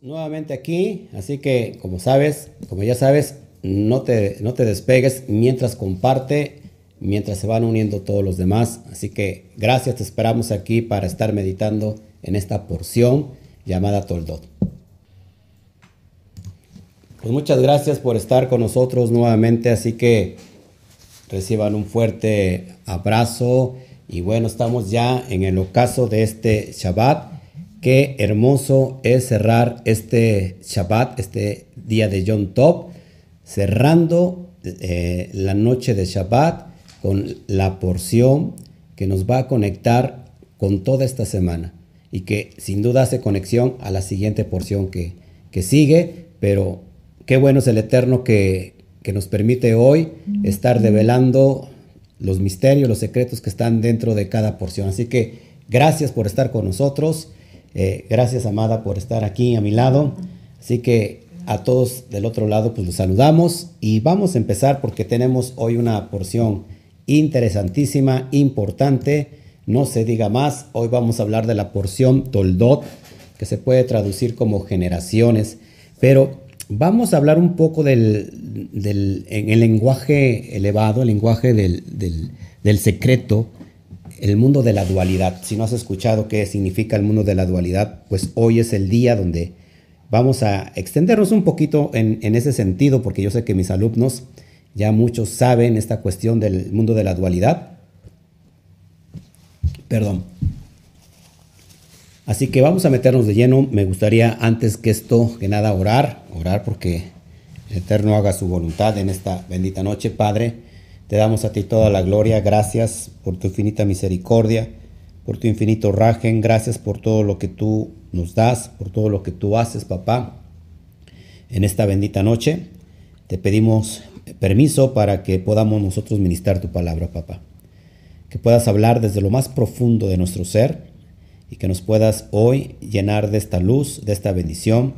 Nuevamente aquí, así que como sabes, como ya sabes, no te, no te despegues mientras comparte, mientras se van uniendo todos los demás. Así que gracias, te esperamos aquí para estar meditando en esta porción llamada Toldot. Pues muchas gracias por estar con nosotros nuevamente, así que reciban un fuerte abrazo y bueno, estamos ya en el ocaso de este Shabbat. Qué hermoso es cerrar este Shabbat, este día de Yom Tov, cerrando eh, la noche de Shabbat con la porción que nos va a conectar con toda esta semana y que sin duda hace conexión a la siguiente porción que, que sigue, pero qué bueno es el Eterno que, que nos permite hoy estar develando los misterios, los secretos que están dentro de cada porción. Así que gracias por estar con nosotros. Eh, gracias, Amada, por estar aquí a mi lado. Así que a todos del otro lado, pues los saludamos y vamos a empezar porque tenemos hoy una porción interesantísima, importante. No se diga más. Hoy vamos a hablar de la porción Toldot, que se puede traducir como generaciones. Pero Vamos a hablar un poco del, en el lenguaje elevado, el lenguaje del, del, secreto, el mundo de la dualidad. Si no has escuchado qué significa el mundo de la dualidad, pues hoy es el día donde vamos a extendernos un poquito en, ese sentido, porque yo sé que mis alumnos ya muchos saben esta cuestión del mundo de la dualidad. Perdón. Así que vamos a meternos de lleno. Me gustaría antes que esto, que nada, orar, orar porque el Eterno haga su voluntad en esta bendita noche. Padre, te damos a ti toda la gloria. Gracias por tu infinita misericordia, por tu infinito rajen. Gracias por todo lo que tú nos das, por todo lo que tú haces, papá. En esta bendita noche te pedimos permiso para que podamos nosotros ministrar tu palabra, papá. Que puedas hablar desde lo más profundo de nuestro ser y que nos puedas hoy llenar de esta luz, de esta bendición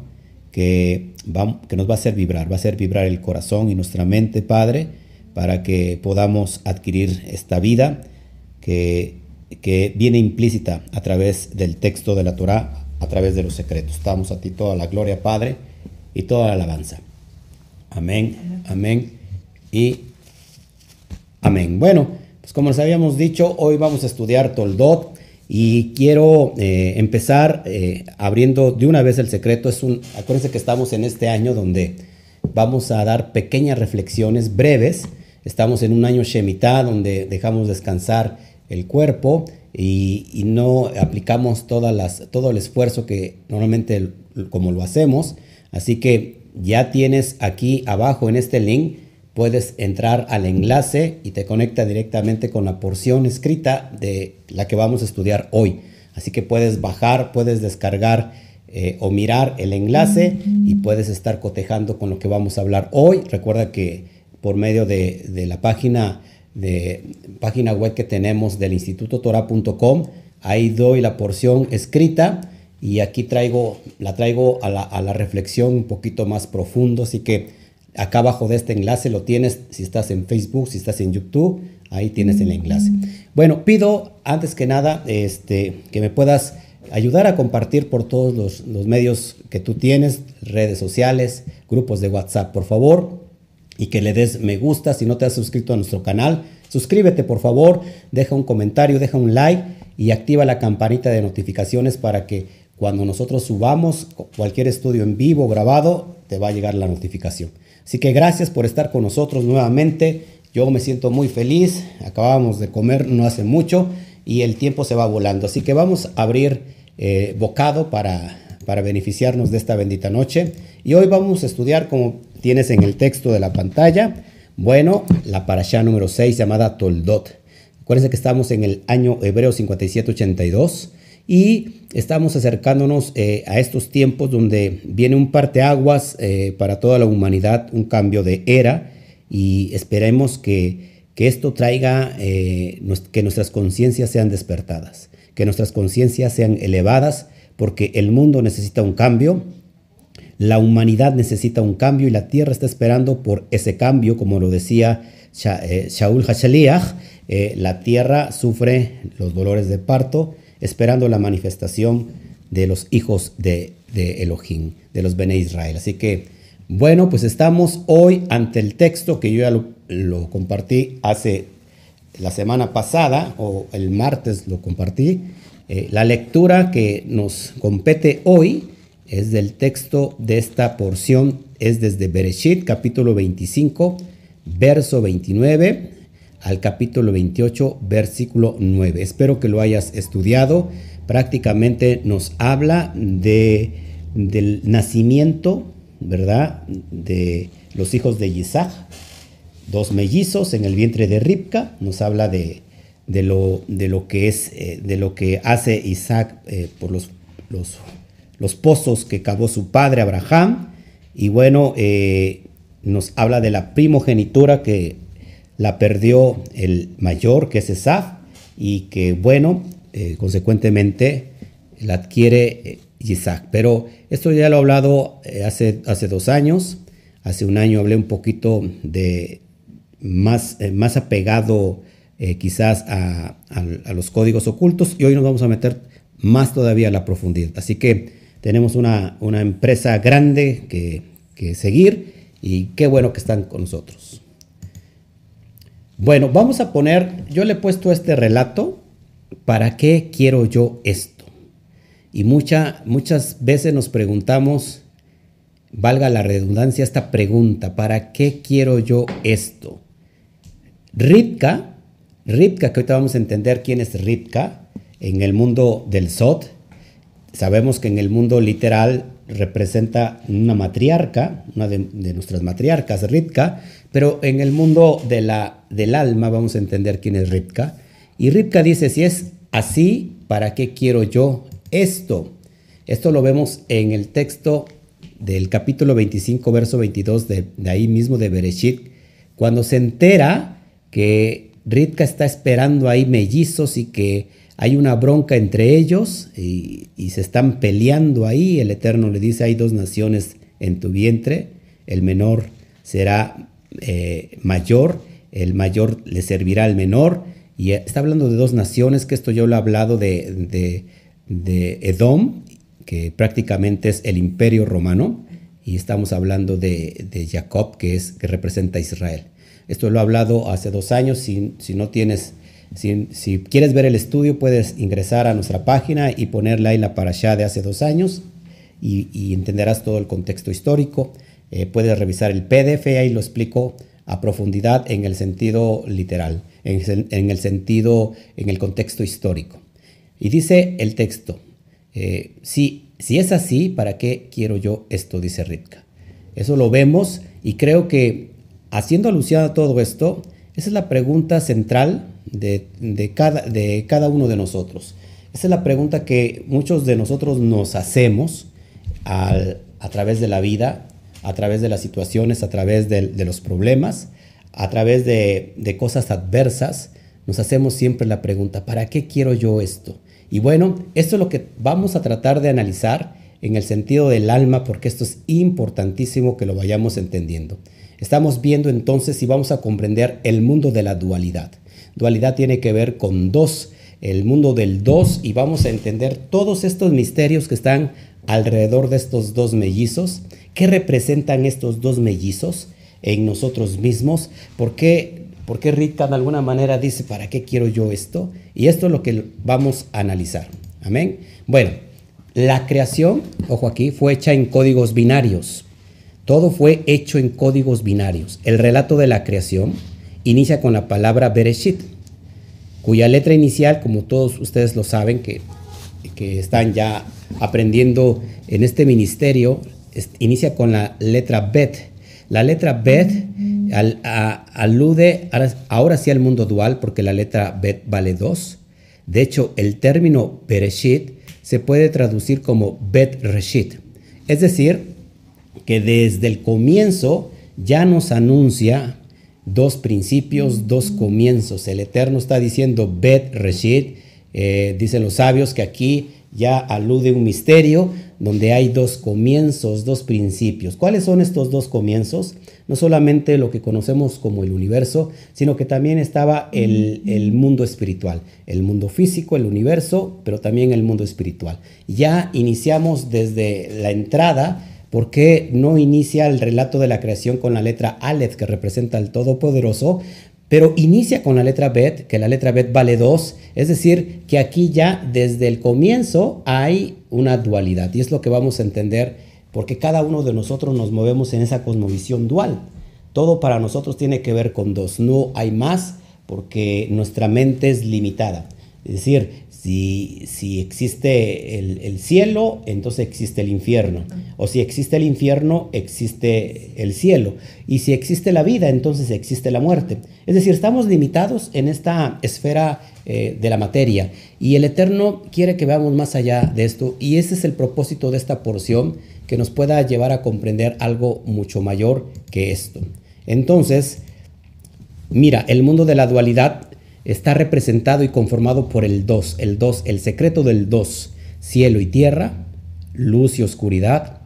que, va, que nos va a hacer vibrar, va a hacer vibrar el corazón y nuestra mente, Padre, para que podamos adquirir esta vida que, que viene implícita a través del texto de la Torah, a través de los secretos. Damos a ti toda la gloria, Padre, y toda la alabanza. Amén, amén y amén. Bueno, pues como les habíamos dicho, hoy vamos a estudiar Toldot. Y quiero eh, empezar eh, abriendo de una vez el secreto. Es un, acuérdense que estamos en este año donde vamos a dar pequeñas reflexiones breves. Estamos en un año Shemitah donde dejamos descansar el cuerpo y, no aplicamos todas las, todo el esfuerzo que normalmente como lo hacemos. Así que ya tienes aquí abajo en este link puedes entrar al enlace y te conecta directamente con la porción escrita de la que vamos a estudiar hoy. Así que puedes bajar, puedes descargar eh, o mirar el enlace y puedes estar cotejando con lo que vamos a hablar hoy. Recuerda que por medio de, la página, de, página web que tenemos del institutotora.com, ahí doy la porción escrita y aquí traigo, la traigo a la, reflexión un poquito más profundo. Así que Acá abajo de este enlace lo tienes si estás en Facebook, si estás en YouTube, ahí tienes el enlace. Bueno, pido antes que nada este, que me puedas ayudar a compartir por todos los, medios que tú tienes, redes sociales, grupos de WhatsApp, por favor, y que le des me gusta si no te has suscrito a nuestro canal. Suscríbete, por favor, deja un comentario, deja un like y activa la campanita de notificaciones para que cuando nosotros subamos cualquier estudio en vivo grabado, te va a llegar la notificación. Así que gracias por estar con nosotros nuevamente. Yo me siento muy feliz. Acabamos de comer no hace mucho y el tiempo se va volando. Así que vamos a abrir eh, bocado para, para beneficiarnos de esta bendita noche. Y hoy vamos a estudiar, como tienes en el texto de la pantalla, bueno, la parasha número 6 llamada Toldot. Acuérdense que estamos en el año hebreo 5782 y estamos acercándonos eh, a estos tiempos donde viene un parteaguas eh, para toda la humanidad, un cambio de era y esperemos que, que esto traiga eh, que nuestras conciencias sean despertadas, que nuestras conciencias sean elevadas, porque el mundo necesita un cambio, la humanidad necesita un cambio y la tierra está esperando por ese cambio, como lo decía Shaul Hashaliach, la tierra sufre los dolores de parto, esperando la manifestación de los hijos de de Elohim, de los Bene Israel. Así que, bueno, pues estamos hoy ante el texto que yo ya lo, compartí hace la semana pasada, o el martes lo compartí. Eh, la lectura que nos compete hoy es del texto de esta porción, es desde Bereshit, capítulo 25, verso 29 al capítulo 28, versículo 9. Espero que lo hayas estudiado. Prácticamente nos habla de, del nacimiento, ¿verdad? De los hijos de Isaac, dos mellizos en el vientre de Ribka. Nos habla de, de, lo, de lo, que es, eh, de lo que hace Isaac eh, por los, los, los, pozos que cavó su padre Abraham. Y bueno, eh, nos habla de la primogenitura que la perdió el mayor, que es Esaf, y que, bueno, eh, consecuentemente la adquiere eh, Isaac. Pero esto ya lo he hablado hace, hace dos años. Hace un año hablé un poquito de más, más apegado quizás a, los códigos ocultos y hoy nos vamos a meter más todavía a la profundidad. Así que tenemos una, una empresa grande que, que seguir y qué bueno que están con nosotros. Bueno, vamos a poner, yo le he puesto este relato, ¿para qué quiero yo esto? Y mucha, muchas veces nos preguntamos, valga la redundancia, esta pregunta, ¿para qué quiero yo esto? Ripka, Ripka, que ahorita vamos a entender quién es Ripka en el mundo del Sot. Sabemos que en el mundo literal representa una matriarca, una de, nuestras matriarcas, Ripka, pero en el mundo de la, del alma vamos a entender quién es Ripka. Y Ripka dice, si es así, ¿para qué quiero yo esto? Esto lo vemos en el texto del capítulo 25, verso 22 de, de ahí mismo de Bereshit, cuando se entera que Ripka está esperando ahí mellizos y que hay una bronca entre ellos y, se están peleando ahí. El Eterno le dice, hay dos naciones en tu vientre, el menor será eh, mayor, el mayor le servirá al menor. Y está hablando de dos naciones, que esto yo lo he hablado de, de, Edom, que prácticamente es el imperio romano, y estamos hablando de, Jacob, que, es, que representa a Israel. Esto lo he hablado hace dos años, si no tienes si, quieres ver el estudio, puedes ingresar a nuestra página y ponerle ahí la parashá de hace dos años y, entenderás todo el contexto histórico. Eh, puedes revisar el PDF, ahí lo explico a profundidad en el sentido literal, en, el sentido, en el contexto histórico. Y dice el texto, eh, si, si es así, ¿para qué quiero yo esto? Dice Ritka. Eso lo vemos y creo que haciendo alusión a todo esto, esa es la pregunta central de, cada, de cada uno de nosotros. Esa es la pregunta que muchos de nosotros nos hacemos a través de la vida, a través de las situaciones, a través de, los problemas, a través de, de, cosas adversas. Nos hacemos siempre la pregunta, ¿para qué quiero yo esto? Y bueno, esto es lo que vamos a tratar de analizar en el sentido del alma, porque esto es importantísimo que lo vayamos entendiendo. Estamos viendo entonces y vamos a comprender el mundo de la dualidad. Dualidad tiene que ver con dos, el mundo del dos, y vamos a entender todos estos misterios que están alrededor de estos dos mellizos. ¿Qué representan estos dos mellizos en nosotros mismos? ¿Por qué, por qué Rita de alguna manera dice, ¿para qué quiero yo esto? Y esto es lo que vamos a analizar. Amén. Bueno, la creación, ojo aquí, fue hecha en códigos binarios. Todo fue hecho en códigos binarios. El relato de la creación inicia con la palabra Bereshit, cuya letra inicial, como todos ustedes lo saben, que, que están ya aprendiendo en este ministerio, inicia con la letra Bet. La letra Bet alude ahora, sí al mundo dual, porque la letra Bet vale dos. De hecho, el término Bereshit se puede traducir como Bet Reshit. Es decir, que desde el comienzo ya nos anuncia dos principios, dos comienzos. El Eterno está diciendo Bet Reshit, eh, dicen los sabios que aquí ya alude un misterio donde hay dos comienzos, dos principios. ¿Cuáles son estos dos comienzos? No solamente lo que conocemos como el universo, sino que también estaba el, el mundo espiritual, el mundo físico, el universo, pero también el mundo espiritual. Ya iniciamos desde la entrada ¿Por qué no inicia el relato de la creación con la letra Aleph, que representa al Todopoderoso, pero inicia con la letra Bet, que la letra Bet vale 2, es decir, que aquí ya desde el comienzo hay una dualidad, y es lo que vamos a entender, porque cada uno de nosotros nos movemos en esa cosmovisión dual. Todo para nosotros tiene que ver con dos, no hay más, porque nuestra mente es limitada. Es decir, si, existe el, cielo, entonces existe el infierno. O si existe el infierno, existe el cielo. Y si existe la vida, entonces existe la muerte. Es decir, estamos limitados en esta esfera eh, de la materia. Y el Eterno quiere que veamos más allá de esto. Y ese es el propósito de esta porción, que nos pueda llevar a comprender algo mucho mayor que esto. Entonces, mira, el mundo de la dualidad está representado y conformado por el dos, el dos, el secreto del dos, cielo y tierra, luz y oscuridad,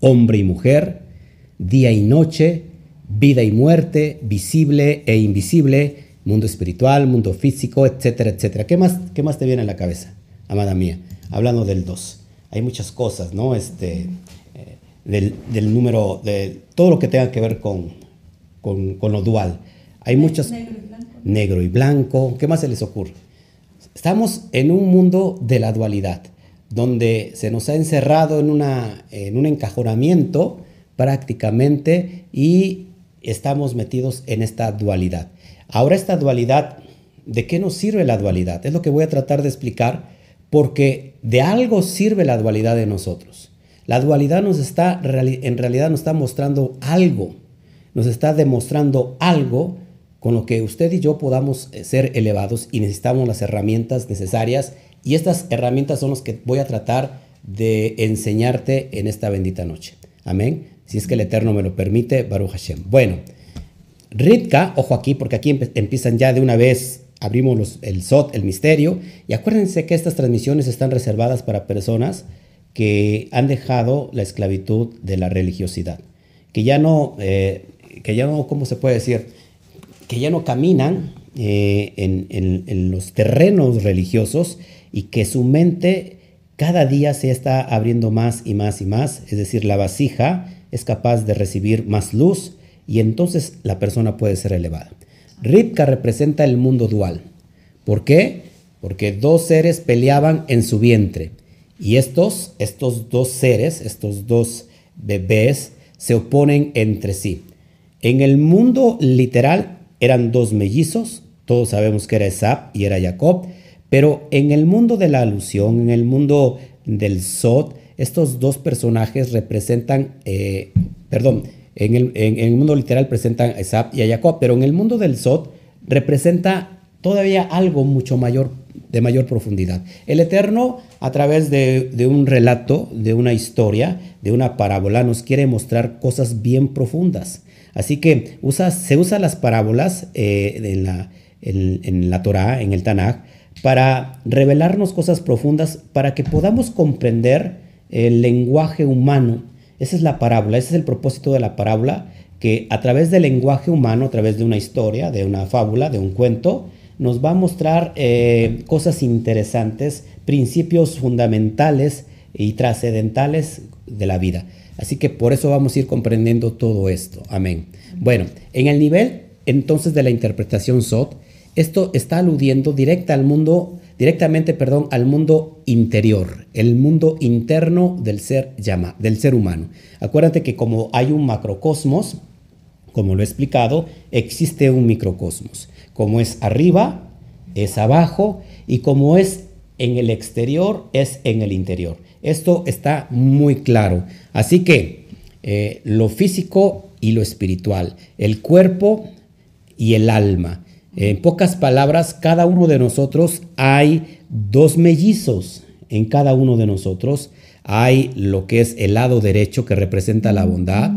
hombre y mujer, día y noche, vida y muerte, visible e invisible, mundo espiritual, mundo físico, etcétera, etcétera. ¿Qué más, qué más te viene a la cabeza, amada mía? Hablando del dos. Hay muchas cosas, ¿no? Este, eh, del, número, de todo lo que tenga que ver con, con, con lo dual. Hay muchas negro y blanco, ¿qué más se les ocurre? Estamos en un mundo de la dualidad, donde se nos ha encerrado en, una, en un encajonamiento prácticamente y estamos metidos en esta dualidad. Ahora esta dualidad, ¿de qué nos sirve la dualidad? Es lo que voy a tratar de explicar porque de algo sirve la dualidad de nosotros. La dualidad nos está, en realidad nos está mostrando algo, nos está demostrando algo con lo que usted y yo podamos eh, ser elevados y necesitamos las herramientas necesarias y estas herramientas son las que voy a tratar de enseñarte en esta bendita noche. Amén. Si es que el Eterno me lo permite, Baruch Hashem. Bueno, Ritka, ojo aquí, porque aquí empiezan ya de una vez, abrimos el SOT, el misterio, y acuérdense que estas transmisiones están reservadas para personas que han dejado la esclavitud de la religiosidad, que ya no, eh, que ya no, ¿cómo se puede decir? Que ya no caminan eh, en, los terrenos religiosos y que su mente cada día se está abriendo más y más y más, es decir, la vasija es capaz de recibir más luz y entonces la persona puede ser elevada. Ripka representa el mundo dual. ¿Por qué? Porque dos seres peleaban en su vientre y estos, estos dos seres, estos dos bebés, se oponen entre sí. En el mundo literal eran dos mellizos, todos sabemos que era Esap y era Jacob, pero en el mundo de la alusión, en el mundo del Sod, estos dos personajes representan, eh, perdón, en el, mundo literal presentan a Esap y a Jacob, pero en el mundo del Sod representa todavía algo mucho mayor, de mayor profundidad. El Eterno, a través de, de, un relato, de una historia, de una parábola, nos quiere mostrar cosas bien profundas. Así que se usan las parábolas eh, en, la, Torah, en el Tanakh, para revelarnos cosas profundas, para que podamos comprender el lenguaje humano. Esa es la parábola, ese es el propósito de la parábola, que a través del lenguaje humano, a través de una historia, de una fábula, de un cuento, nos va a mostrar eh, cosas interesantes, principios fundamentales y trascendentales de la vida. Así que por eso vamos a ir comprendiendo todo esto. Amén. Bueno, en el nivel entonces de la interpretación SOT, esto está aludiendo directa al mundo, directamente, perdón, al mundo interior, el mundo interno del ser llama, del ser humano. Acuérdate que como hay un macrocosmos, como lo he explicado, existe un microcosmos. Como es arriba, es abajo y como es en el exterior, es en el interior. Esto está muy claro. Así que eh, lo físico y lo espiritual, el cuerpo y el alma. En pocas palabras, cada uno de nosotros hay dos mellizos. En cada uno de nosotros hay lo que es el lado derecho que representa la bondad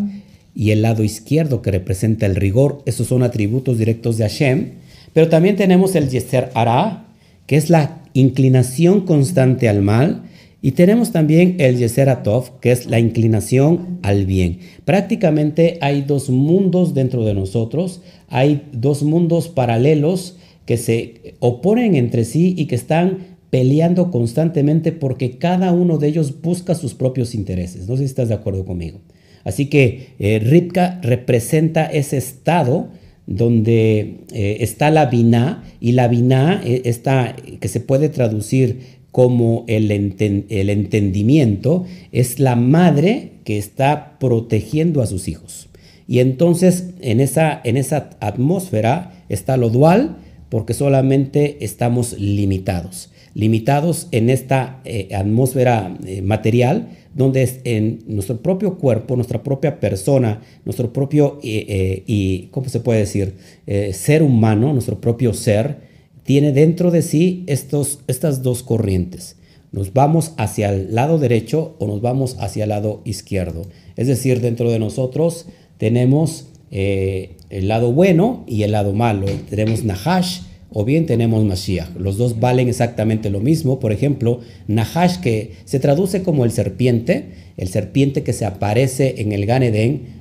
y el lado izquierdo que representa el rigor. Esos son atributos directos de Hashem. Pero también tenemos el Yeser Ara, que es la inclinación constante al mal Y tenemos también el Yeseratov, que es la inclinación al bien. Prácticamente hay dos mundos dentro de nosotros, hay dos mundos paralelos que se oponen entre sí y que están peleando constantemente porque cada uno de ellos busca sus propios intereses. No sé si estás de acuerdo conmigo. Así que eh, Ripka representa ese estado donde eh, está la biná y la biná eh, está, que se puede traducir como el, el entendimiento, es la madre que está protegiendo a sus hijos. Y entonces en esa, en esa atmósfera está lo dual porque solamente estamos limitados limitados en esta eh, atmósfera eh, material, donde es en nuestro propio cuerpo, nuestra propia persona, nuestro propio, eh, y, ¿cómo se puede decir? ser humano, nuestro propio ser, tiene dentro de sí estos, estas dos corrientes. Nos vamos hacia el lado derecho o nos vamos hacia el lado izquierdo. Es decir, dentro de nosotros tenemos el lado bueno y el lado malo. Tenemos Nahash, o bien tenemos Mashiach. Los dos valen exactamente lo mismo. Por ejemplo, Nahash, que se traduce como el serpiente, el serpiente que se aparece en el Gan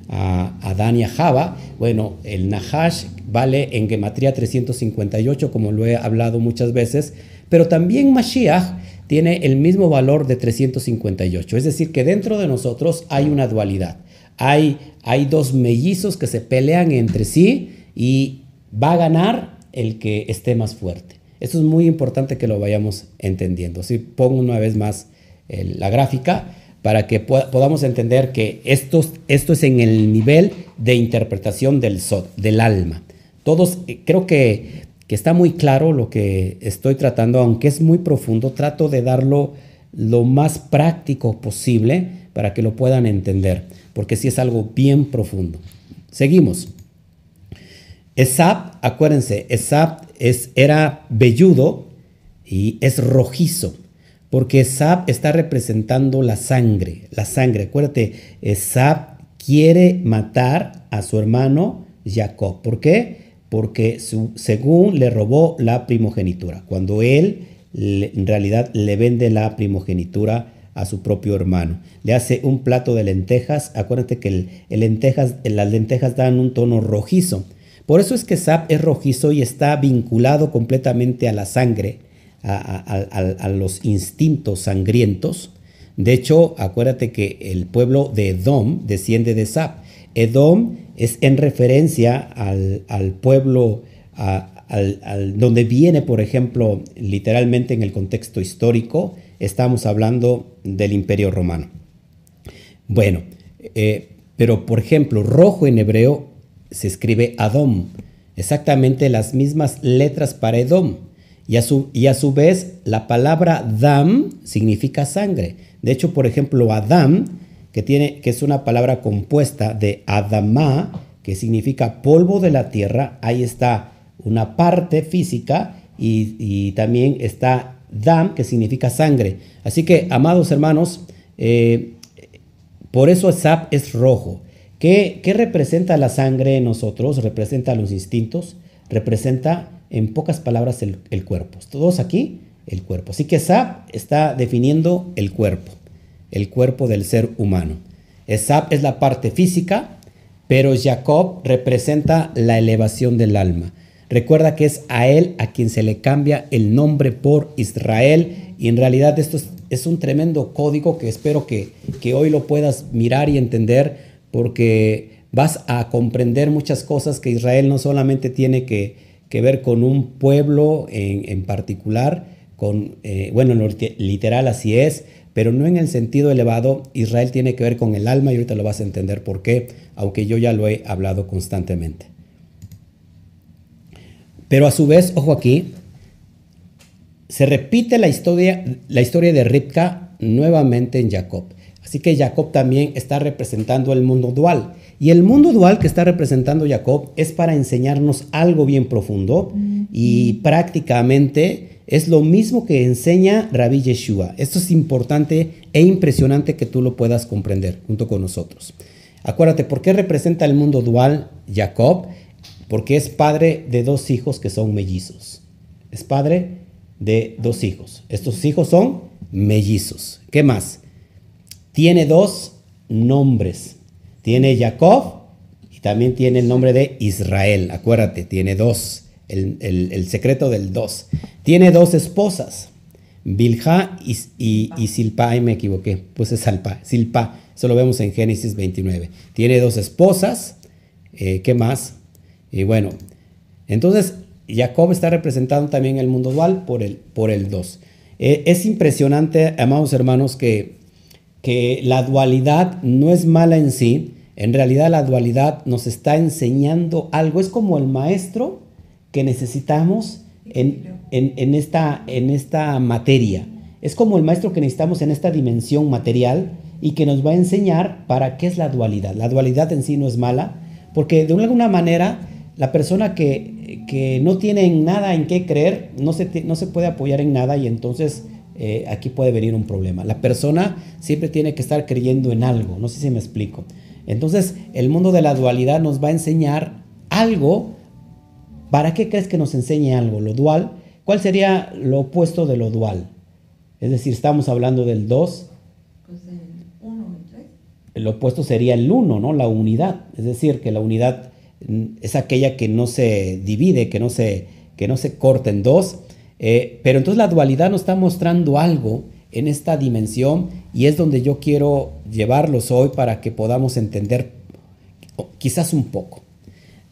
a Adán y a Java. Bueno, el Nahash vale en Gematría 358, como lo he hablado muchas veces, pero también Mashiach tiene el mismo valor de 358. Es decir, que dentro de nosotros hay una dualidad. Hay, hay dos mellizos que se pelean entre sí y va a ganar el que esté más fuerte. Esto es muy importante que lo vayamos entendiendo. Si pongo una vez más la gráfica para que podamos entender que esto, esto es en el nivel de interpretación del, del alma. Todos, eh, creo que, que está muy claro lo que estoy tratando, aunque es muy profundo, trato de darlo lo más práctico posible para que lo puedan entender, porque sí es algo bien profundo. Seguimos. Esap, acuérdense, Esap es, era velludo y es rojizo, porque Esap está representando la sangre, la sangre. Acuérdate, Esap quiere matar a su hermano Jacob. ¿Por qué? Porque según le robó la primogenitura, cuando él en realidad le vende la primogenitura a su propio hermano. Le hace un plato de lentejas. Acuérdate que el lentejas, las lentejas dan un tono rojizo. Por eso es que Sap es rojizo y está vinculado completamente a la sangre, a, los instintos sangrientos. De hecho, acuérdate que el pueblo de Edom desciende de Sap. Edom es en referencia al, pueblo donde viene, por ejemplo, literalmente en el contexto histórico, estamos hablando del imperio romano. Bueno, eh, pero por ejemplo, rojo en hebreo se escribe Adom, exactamente las mismas letras para Edom. Y a, su, y a su vez, la palabra Dam significa sangre. De hecho, por ejemplo, Adam, que, tiene, que es una palabra compuesta de Adamá, que significa polvo de la tierra, ahí está una parte física y, también está Dam, que significa sangre. Así que, amados hermanos, eh, por eso Sap es rojo. ¿Qué, representa la sangre en nosotros? Representa los instintos, representa en pocas palabras el, cuerpo. Todos aquí, el cuerpo. Así que Sab está definiendo el cuerpo, el cuerpo del ser humano. Sab es la parte física, pero Jacob representa la elevación del alma. Recuerda que es a él a quien se le cambia el nombre por Israel y en realidad esto es, un tremendo código que espero que hoy lo puedas mirar y entender porque vas a comprender muchas cosas que Israel no solamente tiene que, ver con un pueblo en, particular, con, eh, bueno, literal así es, pero no en el sentido elevado, Israel tiene que ver con el alma y ahorita lo vas a entender por qué, aunque yo ya lo he hablado constantemente. Pero a su vez, ojo aquí, se repite la historia, la historia de Ripka nuevamente en Jacob. Así que Jacob también está representando el mundo dual. Y el mundo dual que está representando Jacob es para enseñarnos algo bien profundo y prácticamente es lo mismo que enseña Rabbi Yeshua. Esto es importante e impresionante que tú lo puedas comprender junto con nosotros. Acuérdate, ¿por qué representa el mundo dual Jacob? Porque es padre de dos hijos que son mellizos. Es padre de dos hijos. Estos hijos son mellizos. ¿Qué más? Tiene dos nombres. Tiene Jacob y también tiene el nombre de Israel. Acuérdate, tiene dos. El, secreto del dos. Tiene dos esposas. Bilha y, y, Silpa, ay me equivoqué, pues es Salpa, Silpa, eso lo vemos en Génesis 29. Tiene dos esposas, eh, ¿qué más? Y bueno, entonces Jacob está representando también el mundo dual por el, por el 2. Eh, es impresionante, amados hermanos, que, que la dualidad no es mala en sí. En realidad la dualidad nos está enseñando algo. Es como el maestro que necesitamos en, en, esta, en esta materia. Es como el maestro que necesitamos en esta dimensión material y que nos va a enseñar para qué es la dualidad. La dualidad en sí no es mala, porque de alguna manera la persona que que no tienen nada en qué creer, no se, no se puede apoyar en nada y entonces eh, aquí puede venir un problema. La persona siempre tiene que estar creyendo en algo, no sé si me explico. Entonces el mundo de la dualidad nos va a enseñar algo. ¿Para qué crees que nos enseñe algo? Lo dual. ¿Cuál sería lo opuesto de lo dual? Es decir, estamos hablando del 2. Pues el 1 y 3. El opuesto sería el 1, ¿no? La unidad. Es decir, que la unidad es aquella que no se divide, que no se, que no se corta en dos. Eh, pero entonces la dualidad nos está mostrando algo en esta dimensión y es donde yo quiero llevarlos hoy para que podamos entender quizás un poco.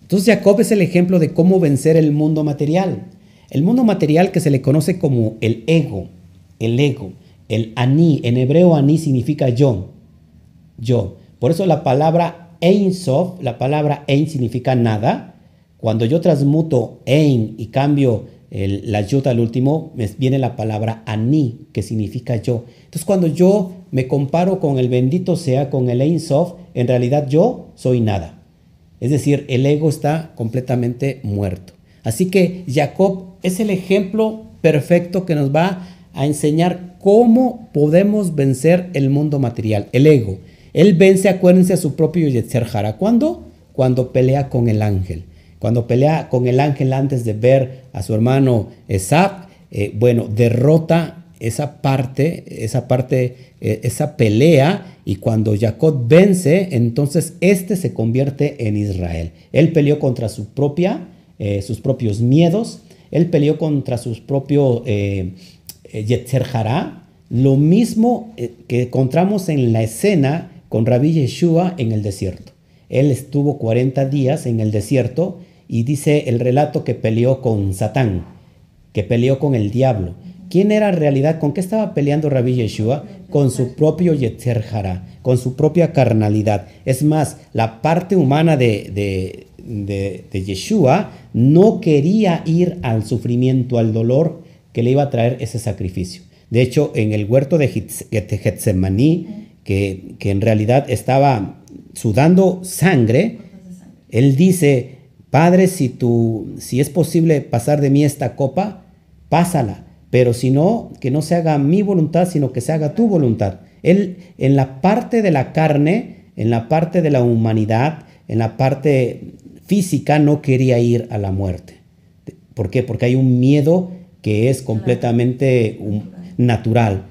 Entonces Jacob es el ejemplo de cómo vencer el mundo material. El mundo material que se le conoce como el ego, el ego, el aní, en hebreo aní significa yo, yo. Por eso la palabra Ein Sof, la palabra Ein significa nada. Cuando yo transmuto Ein y cambio la yud al último, viene la palabra Ani, que significa yo. Entonces, cuando yo me comparo con el bendito sea, con el Ein Sof, en realidad yo soy nada. Es decir, el ego está completamente muerto. Así que Jacob es el ejemplo perfecto que nos va a enseñar cómo podemos vencer el mundo material, el ego. Él vence, acuérdense, a su propio Yetzer Hara. ¿Cuándo? Cuando pelea con el ángel. Cuando pelea con el ángel antes de ver a su hermano Esab, eh, bueno, derrota esa parte, esa parte, eh, esa pelea, y cuando Jacob vence, entonces este se convierte en Israel. Él peleó contra su propia, eh, sus propios miedos, él peleó contra sus propios Yetzer Hara, lo mismo que encontramos en la escena con Rabbi Yeshua en el desierto. Él estuvo 40 días en el desierto y dice el relato que peleó con Satán, que peleó con el diablo. ¿Quién era en realidad? ¿Con qué estaba peleando Rabbi Yeshua? Con su propio Yetzer Hara, con su propia carnalidad. Es más, la parte humana de, de, Yeshua no quería ir al sufrimiento, al dolor que le iba a traer ese sacrificio. De hecho, en el huerto de Getsemaní, que, en realidad estaba sudando sangre, él dice, Padre, si, tú, si es posible pasar de mí esta copa, pásala, pero si no, que no se haga mi voluntad, sino que se haga tu voluntad. Él en la parte de la carne, en la parte de la humanidad, en la parte física, no quería ir a la muerte. ¿Por qué? Porque hay un miedo que es completamente natural.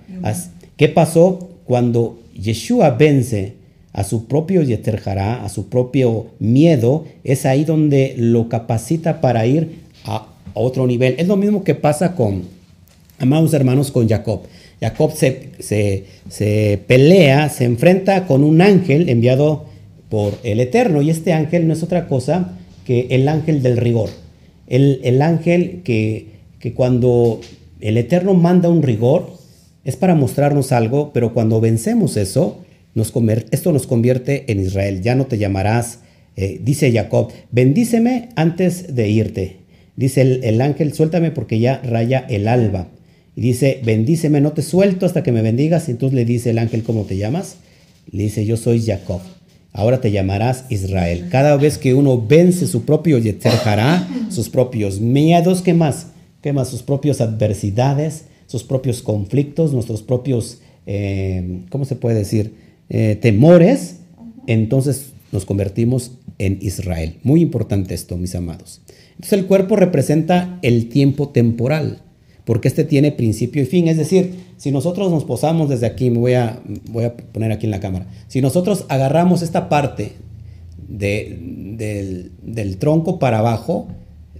¿Qué pasó cuando Yeshua vence a su propio Yeter a su propio miedo, es ahí donde lo capacita para ir a, otro nivel. Es lo mismo que pasa con, amados hermanos, con Jacob. Jacob se, se, pelea, se enfrenta con un ángel enviado por el Eterno, y este ángel no es otra cosa que el ángel del rigor. El, el ángel que, que cuando el Eterno manda un rigor, es para mostrarnos algo, pero cuando vencemos eso, esto nos convierte en Israel. Ya no te llamarás, eh, dice Jacob, bendíceme antes de irte. Dice el, ángel, suéltame porque ya raya el alba. Y dice, bendíceme, no te suelto hasta que me bendigas. Y entonces le dice el ángel, ¿cómo te llamas? Le dice, yo soy Jacob. Ahora te llamarás Israel. Cada vez que uno vence su propio Yetzer sus propios miedos, ¿qué más? ¿Qué más? Sus propias adversidades, sus propios conflictos, nuestros propios, eh, ¿cómo se puede decir? Eh, temores, entonces nos convertimos en Israel. Muy importante esto, mis amados. Entonces el cuerpo representa el tiempo temporal. porque este tiene principio y fin. Es decir, si nosotros nos posamos desde aquí, me voy a, voy a poner aquí en la cámara, si nosotros agarramos esta parte del, tronco para abajo,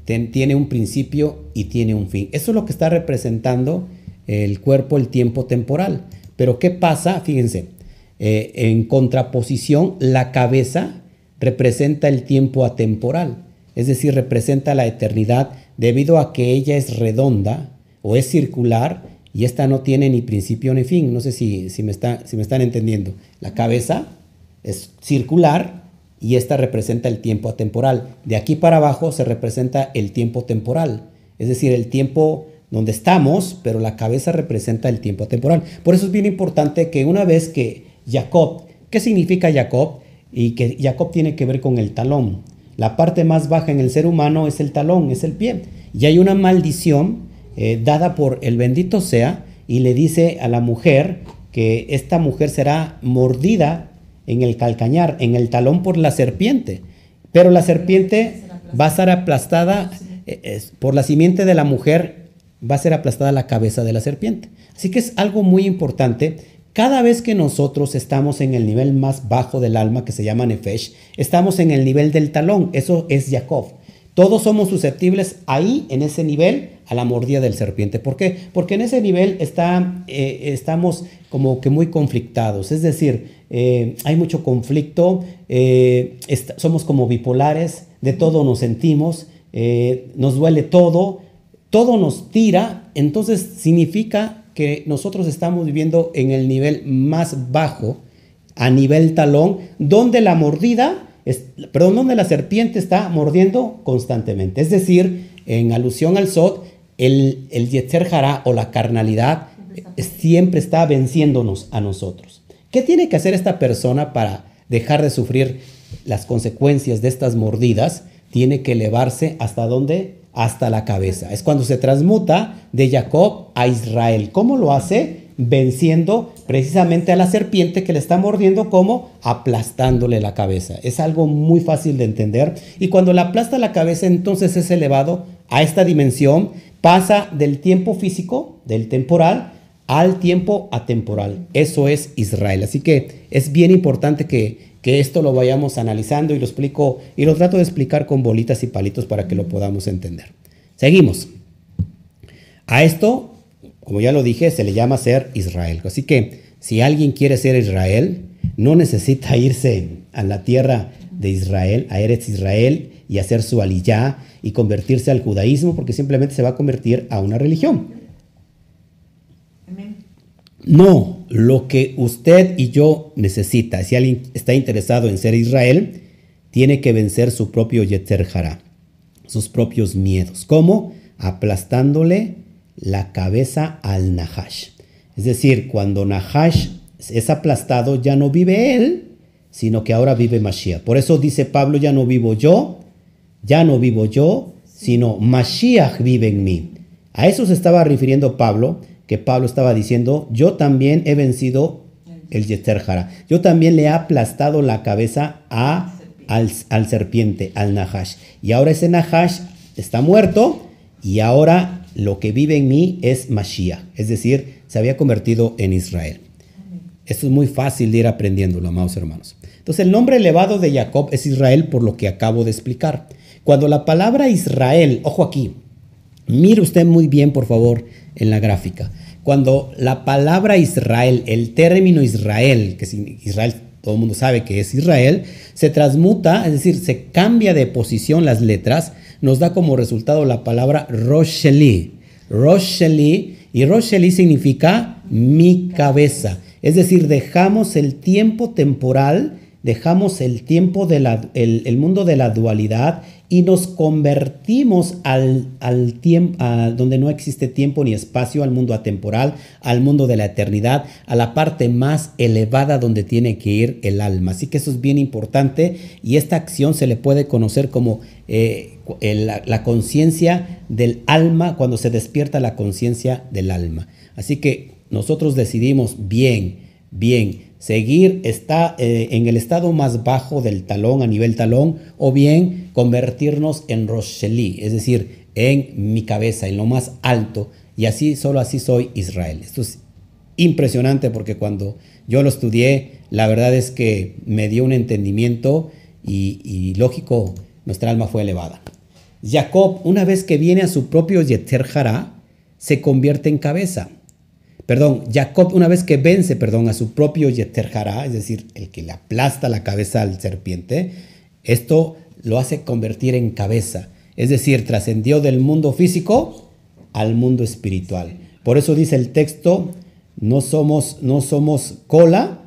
tiene un principio y tiene un fin. Eso es lo que está representando el cuerpo, el tiempo temporal. Pero ¿qué pasa? Fíjense, eh, en contraposición, la cabeza representa el tiempo atemporal, es decir, representa la eternidad debido a que ella es redonda o es circular y esta no tiene ni principio ni fin. No sé si, si, me, está, si me están entendiendo. La cabeza es circular y esta representa el tiempo atemporal. De aquí para abajo se representa el tiempo temporal, es decir, el tiempo donde estamos, pero la cabeza representa el tiempo temporal. Por eso es bien importante que una vez que Jacob, ¿qué significa Jacob? Y que Jacob tiene que ver con el talón. La parte más baja en el ser humano es el talón, es el pie. Y hay una maldición eh, dada por el bendito sea y le dice a la mujer que esta mujer será mordida en el calcañar, en el talón por la serpiente. Pero la serpiente va a ser aplastada eh, por la simiente de la mujer, va a ser aplastada la cabeza de la serpiente. Así que es algo muy importante. Cada vez que nosotros estamos en el nivel más bajo del alma, que se llama Nefesh, estamos en el nivel del talón. Eso es Jacob. Todos somos susceptibles ahí, en ese nivel, a la mordida del serpiente. ¿Por qué? Porque en ese nivel está, eh, estamos como que muy conflictados. Es decir, eh, hay mucho conflicto, eh, somos como bipolares, de todo nos sentimos, nos duele todo, todo nos tira. Entonces significa que nosotros estamos viviendo en el nivel más bajo, a nivel talón, donde la mordida perdón, donde la serpiente está mordiendo constantemente. Es decir, en alusión al Sot, el, el Yetzer o la carnalidad siempre está venciéndonos a nosotros. ¿Qué tiene que hacer esta persona para dejar de sufrir las consecuencias de estas mordidas? Tiene que elevarse hasta dónde? Hasta la cabeza. Es cuando se transmuta de Jacob a Israel. ¿Cómo lo hace? venciendo precisamente a la serpiente que le está mordiendo como aplastándole la cabeza. Es algo muy fácil de entender y cuando le aplasta la cabeza entonces es elevado a esta dimensión, pasa del tiempo físico, del temporal, al tiempo atemporal. Eso es Israel. Así que es bien importante que, que esto lo vayamos analizando y lo explico y lo trato de explicar con bolitas y palitos para que lo podamos entender. Seguimos. A esto como ya lo dije, se le llama ser Israel. Así que si alguien quiere ser Israel, no necesita irse a la tierra de Israel, a Eretz Israel, y hacer su aliyah y convertirse al judaísmo, porque simplemente se va a convertir a una religión. No, lo que usted y yo necesita, si alguien está interesado en ser Israel, tiene que vencer su propio Yetzer sus propios miedos. ¿Cómo? Aplastándole la cabeza al Nahash. Es decir, cuando Nahash es aplastado, ya no vive él, sino que ahora vive Mashiach. Por eso dice Pablo, ya no vivo yo, ya no vivo yo, sino Mashiach vive en mí. A eso se estaba refiriendo Pablo, que Pablo estaba diciendo, yo también he vencido el Yetzer Yo también le he aplastado la cabeza a, al, al serpiente, al Nahash. Y ahora ese Nahash está muerto y ahora lo que vive en mí es Mashiach, es decir, se había convertido en Israel. Esto es muy fácil de ir aprendiéndolo, amados hermanos. Entonces, el nombre elevado de Jacob es Israel por lo que acabo de explicar. Cuando la palabra Israel, ojo aquí, mire usted muy bien, por favor, en la gráfica. Cuando la palabra Israel, el término Israel, que Israel todo el mundo sabe que es Israel, se transmuta, es decir, se cambia de posición las letras nos da como resultado la palabra Rosheli. Rosheli, y Rosheli significa mi cabeza. Es decir, dejamos el tiempo temporal, dejamos el tiempo del el mundo de la dualidad y nos convertimos al, al tiempo, donde no existe tiempo ni espacio, al mundo atemporal, al mundo de la eternidad, a la parte más elevada donde tiene que ir el alma. Así que eso es bien importante y esta acción se le puede conocer como eh, la, la conciencia del alma, cuando se despierta la conciencia del alma. Así que nosotros decidimos bien, bien, seguir está eh, en el estado más bajo del talón, a nivel talón, o bien convertirnos en Rosheli, es decir, en mi cabeza, en lo más alto, y así, solo así soy Israel. Esto es impresionante porque cuando yo lo estudié, la verdad es que me dio un entendimiento y, lógico, nuestra alma fue elevada. Jacob, una vez que viene a su propio Yeter se convierte en cabeza. Perdón, Jacob, una vez que vence, perdón, a su propio Yeter es decir, el que le aplasta la cabeza al serpiente, esto lo hace convertir en cabeza. Es decir, trascendió del mundo físico al mundo espiritual. Por eso dice el texto, no somos, no somos cola,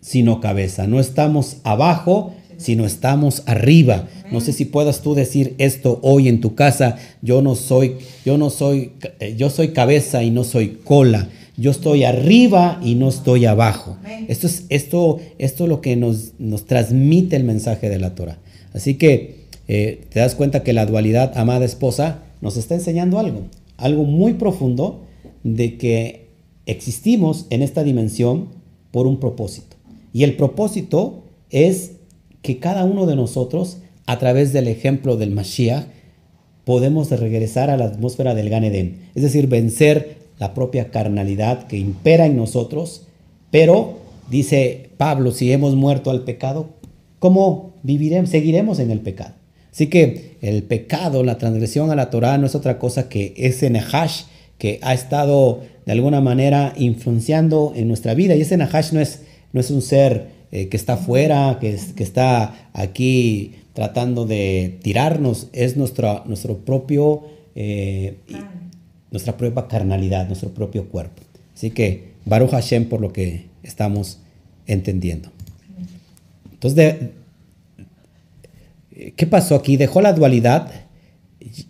sino cabeza. No estamos abajo, sino estamos arriba. No sé si puedas tú decir esto hoy en tu casa. Yo no soy, yo no soy, eh, yo soy cabeza y no soy cola. Yo estoy arriba y no estoy abajo. Esto es, esto, esto es lo que nos, nos transmite el mensaje de la Torah. Así que eh, te das cuenta que la dualidad amada esposa nos está enseñando algo, algo muy profundo de que existimos en esta dimensión por un propósito. Y el propósito es que cada uno de nosotros, a través del ejemplo del Mashiach, podemos regresar a la atmósfera del Gan Eden, es decir, vencer la propia carnalidad que impera en nosotros, pero dice Pablo, si hemos muerto al pecado, ¿cómo viviremos? Seguiremos en el pecado. Así que el pecado, la transgresión a la Torah no es otra cosa que ese Nahash que ha estado de alguna manera influenciando en nuestra vida. Y ese Nahash no es, no es un ser eh, que está afuera, que, que está aquí tratando de tirarnos, es nuestro, nuestro propio, eh, nuestra propia carnalidad, nuestro propio cuerpo. Así que Baruch Hashem por lo que estamos entendiendo. Entonces, ¿qué pasó aquí? Dejó la dualidad,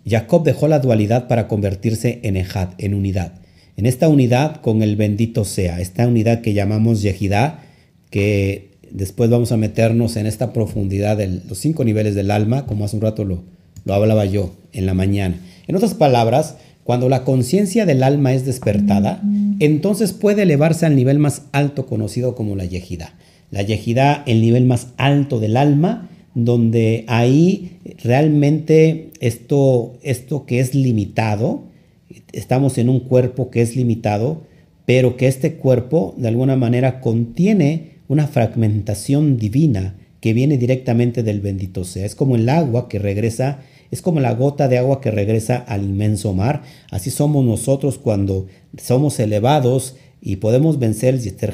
Jacob dejó la dualidad para convertirse en Ejad, en unidad. En esta unidad con el bendito sea, esta unidad que llamamos Yehidá, que después vamos a meternos en esta profundidad de los cinco niveles del alma, como hace un rato lo, lo hablaba yo en la mañana. En otras palabras, cuando la conciencia del alma es despertada, entonces puede elevarse al nivel más alto conocido como la yejidá. La yejidá, el nivel más alto del alma, donde ahí realmente esto, esto que es limitado, estamos en un cuerpo que es limitado, pero que este cuerpo de alguna manera contiene una fragmentación divina que viene directamente del bendito sea. Es como el agua que regresa, es como la gota de agua que regresa al inmenso mar. Así somos nosotros cuando somos elevados y podemos vencer el Yester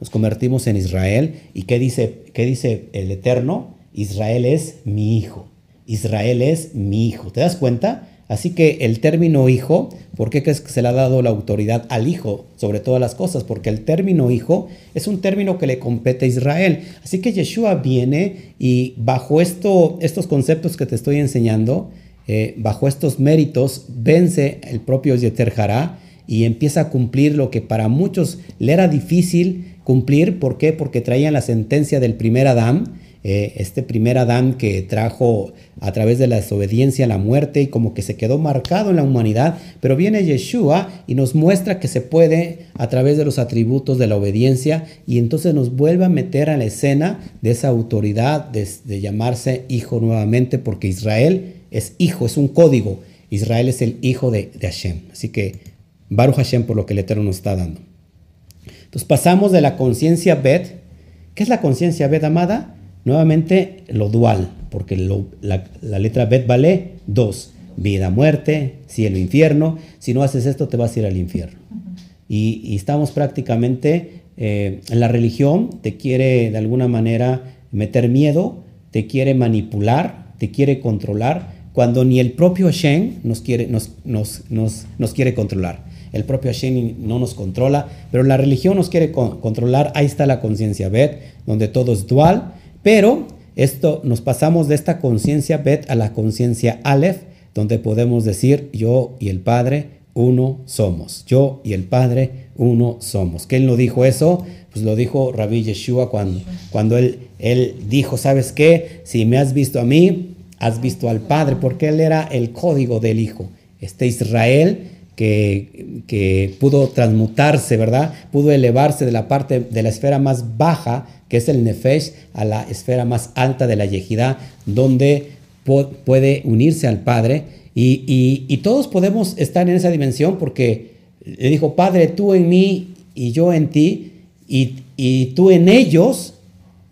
nos convertimos en Israel. ¿Y qué dice, qué dice el Eterno? Israel es mi hijo. Israel es mi hijo. ¿Te das cuenta? Así que el término hijo, ¿por qué crees que se le ha dado la autoridad al hijo sobre todas las cosas? Porque el término hijo es un término que le compete a Israel. Así que Yeshua viene y bajo esto, estos conceptos que te estoy enseñando, eh, bajo estos méritos, vence el propio Yeter y empieza a cumplir lo que para muchos le era difícil cumplir. ¿Por qué? Porque traían la sentencia del primer Adán eh, este primer Adán que trajo a través de la desobediencia la muerte y como que se quedó marcado en la humanidad, pero viene Yeshua y nos muestra que se puede a través de los atributos de la obediencia y entonces nos vuelve a meter a la escena de esa autoridad de, llamarse hijo nuevamente porque Israel es hijo, es un código. Israel es el hijo de, Hashem. Así que Baruch Hashem por lo que el Eterno nos está dando. Entonces pasamos de la conciencia Bet. ¿Qué es la conciencia Bet, amada? Nuevamente lo dual, porque la, letra Bet vale dos, vida, muerte, cielo, infierno. Si no haces esto te vas a ir al infierno. Y, estamos prácticamente, eh, la religión te quiere de alguna manera meter miedo, te quiere manipular, te quiere controlar, cuando ni el propio Hashem nos quiere, nos, nos, nos, quiere controlar. El propio Hashem no nos controla, pero la religión nos quiere controlar. Ahí está la conciencia Bet, donde todo es dual pero esto nos pasamos de esta conciencia Bet a la conciencia Aleph, donde podemos decir yo y el Padre uno somos. Yo y el Padre uno somos. ¿Quién lo dijo eso? Pues lo dijo Rabbi Yeshua cuando, cuando él, él dijo, ¿sabes qué? Si me has visto a mí, has visto al Padre, porque él era el código del Hijo. Este Israel que, pudo transmutarse, ¿verdad? Pudo elevarse de la parte de la esfera más baja que es el Nefesh, a la esfera más alta de la Yejidá, donde puede unirse al Padre Y, todos podemos estar en esa dimensión porque le dijo, Padre, tú en mí y yo en ti, y, y tú en ellos,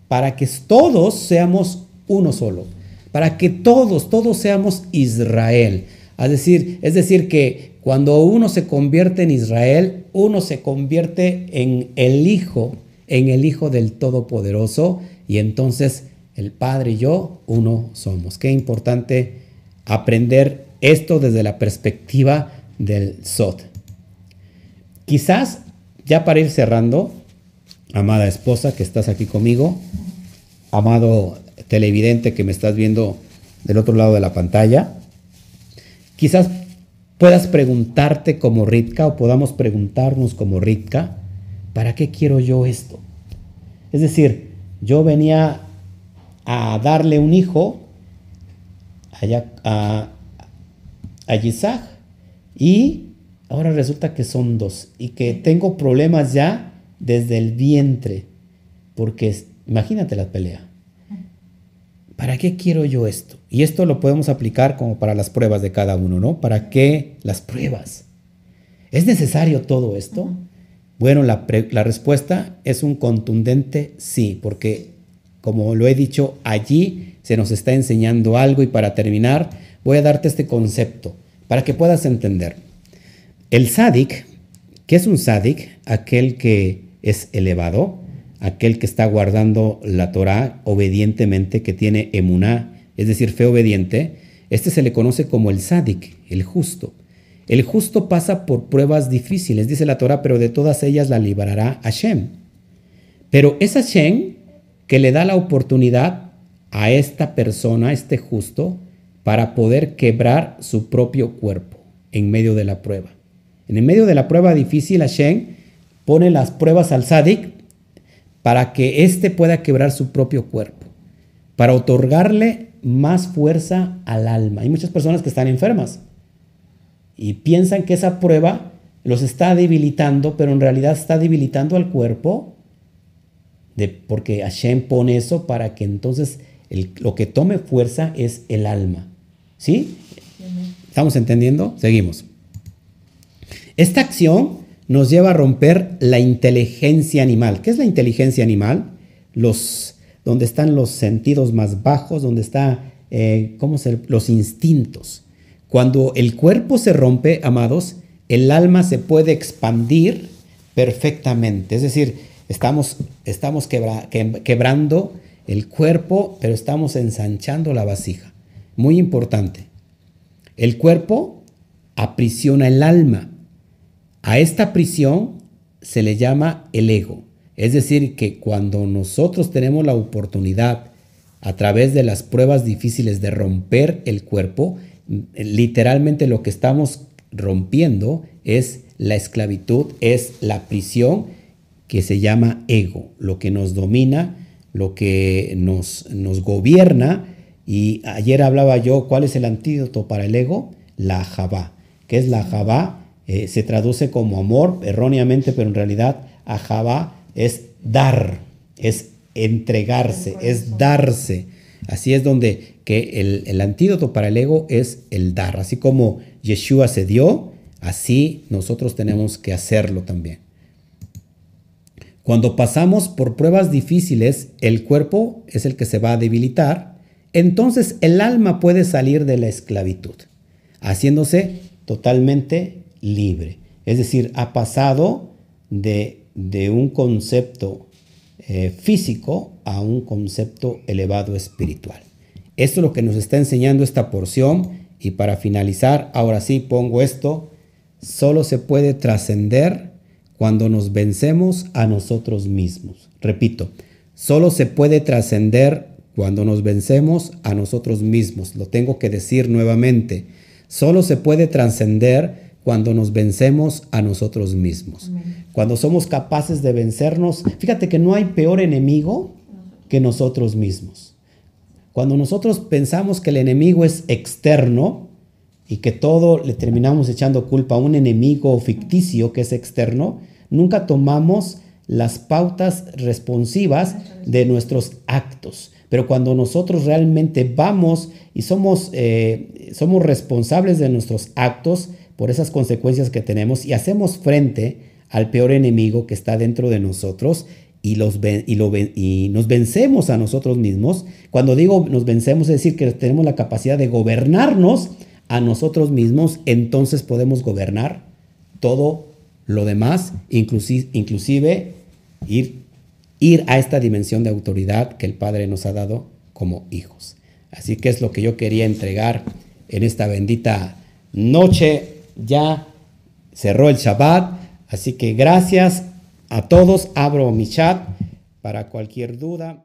para que todos seamos uno solo, para que todos, todos seamos Israel. Es decir, es decir, que cuando uno se convierte en Israel, uno se convierte en el Hijo, en el Hijo del Todopoderoso, y entonces el Padre y yo, uno somos. Qué importante aprender esto desde la perspectiva del Sot. Quizás, ya para ir cerrando, amada esposa que estás aquí conmigo, amado televidente que me estás viendo del otro lado de la pantalla, quizás puedas preguntarte como Ritka o podamos preguntarnos como Ritka, ¿para qué quiero yo esto? Es decir, yo venía a darle un hijo a, a Isaac y ahora resulta que son dos y que tengo problemas ya desde el vientre, porque imagínate la pelea. ¿Para qué quiero yo esto? Y esto lo podemos aplicar como para las pruebas de cada uno, ¿no? ¿Para qué las pruebas? ¿Es necesario todo esto? Bueno, la, la respuesta es un contundente sí, porque como lo he dicho, allí se nos está enseñando algo y para terminar voy a darte este concepto para que puedas entender. El sádic, ¿qué es un sádic? Aquel que es elevado, aquel que está guardando la Torah obedientemente, que tiene emuná, es decir, fe obediente, este se le conoce como el sádic, el justo. El justo pasa por pruebas difíciles, dice la Torah, pero de todas ellas la librará Hashem. Pero es Hashem que le da la oportunidad a esta persona, a este justo, para poder quebrar su propio cuerpo en medio de la prueba. En el medio de la prueba difícil, Hashem pone las pruebas al sádic para que éste pueda quebrar su propio cuerpo, para otorgarle más fuerza al alma. Hay muchas personas que están enfermas y piensan que esa prueba los está debilitando, pero en realidad está debilitando al cuerpo, de, porque Hashem pone eso para que entonces lo que tome fuerza es el alma. ¿Sí? ¿Estamos entendiendo? Seguimos. Esta acción nos lleva a romper la inteligencia animal. ¿Qué es la inteligencia animal? Los, donde están los sentidos más bajos, donde están eh, los instintos. Cuando el cuerpo se rompe, amados, el alma se puede expandir perfectamente. Es decir, estamos, estamos quebrando el cuerpo, pero estamos ensanchando la vasija. Muy importante. El cuerpo aprisiona el alma a esta prisión se le llama el ego. Es decir, que cuando nosotros tenemos la oportunidad a través de las pruebas difíciles de romper el cuerpo, literalmente lo que estamos rompiendo es la esclavitud, es la prisión que se llama ego, lo que nos domina, lo que nos, nos gobierna. Y ayer hablaba yo, ¿cuál es el antídoto para el ego? La Jabá. ¿Qué es la Jabá? Eh, se traduce como amor erróneamente, pero en realidad ajaba es dar, es entregarse, es darse. Así es donde que el, el, antídoto para el ego es el dar. Así como Yeshua se dio, así nosotros tenemos que hacerlo también. Cuando pasamos por pruebas difíciles, el cuerpo es el que se va a debilitar, entonces el alma puede salir de la esclavitud, haciéndose totalmente libre. Es decir, ha pasado de, un concepto eh, físico a un concepto elevado espiritual. Esto es lo que nos está enseñando esta porción y para finalizar, ahora sí pongo esto, solo se puede trascender cuando nos vencemos a nosotros mismos. Repito, solo se puede trascender cuando nos vencemos a nosotros mismos. Lo tengo que decir nuevamente. Solo se puede trascender cuando nos vencemos a nosotros mismos. Cuando somos capaces de vencernos, fíjate que no hay peor enemigo que nosotros mismos. Cuando nosotros pensamos que el enemigo es externo y que todo le terminamos echando culpa a un enemigo ficticio que es externo, nunca tomamos las pautas responsivas de nuestros actos. Pero cuando nosotros realmente vamos y somos, eh, somos responsables de nuestros actos por esas consecuencias que tenemos y hacemos frente al peor enemigo que está dentro de nosotros y, los y, y nos vencemos a nosotros mismos, cuando digo nos vencemos es decir que tenemos la capacidad de gobernarnos a nosotros mismos, entonces podemos gobernar todo lo demás, inclusive, inclusive ir ir a esta dimensión de autoridad que el Padre nos ha dado como hijos. Así que es lo que yo quería entregar en esta bendita noche. Ya cerró el Shabbat, así que gracias a todos. Abro mi chat para cualquier duda.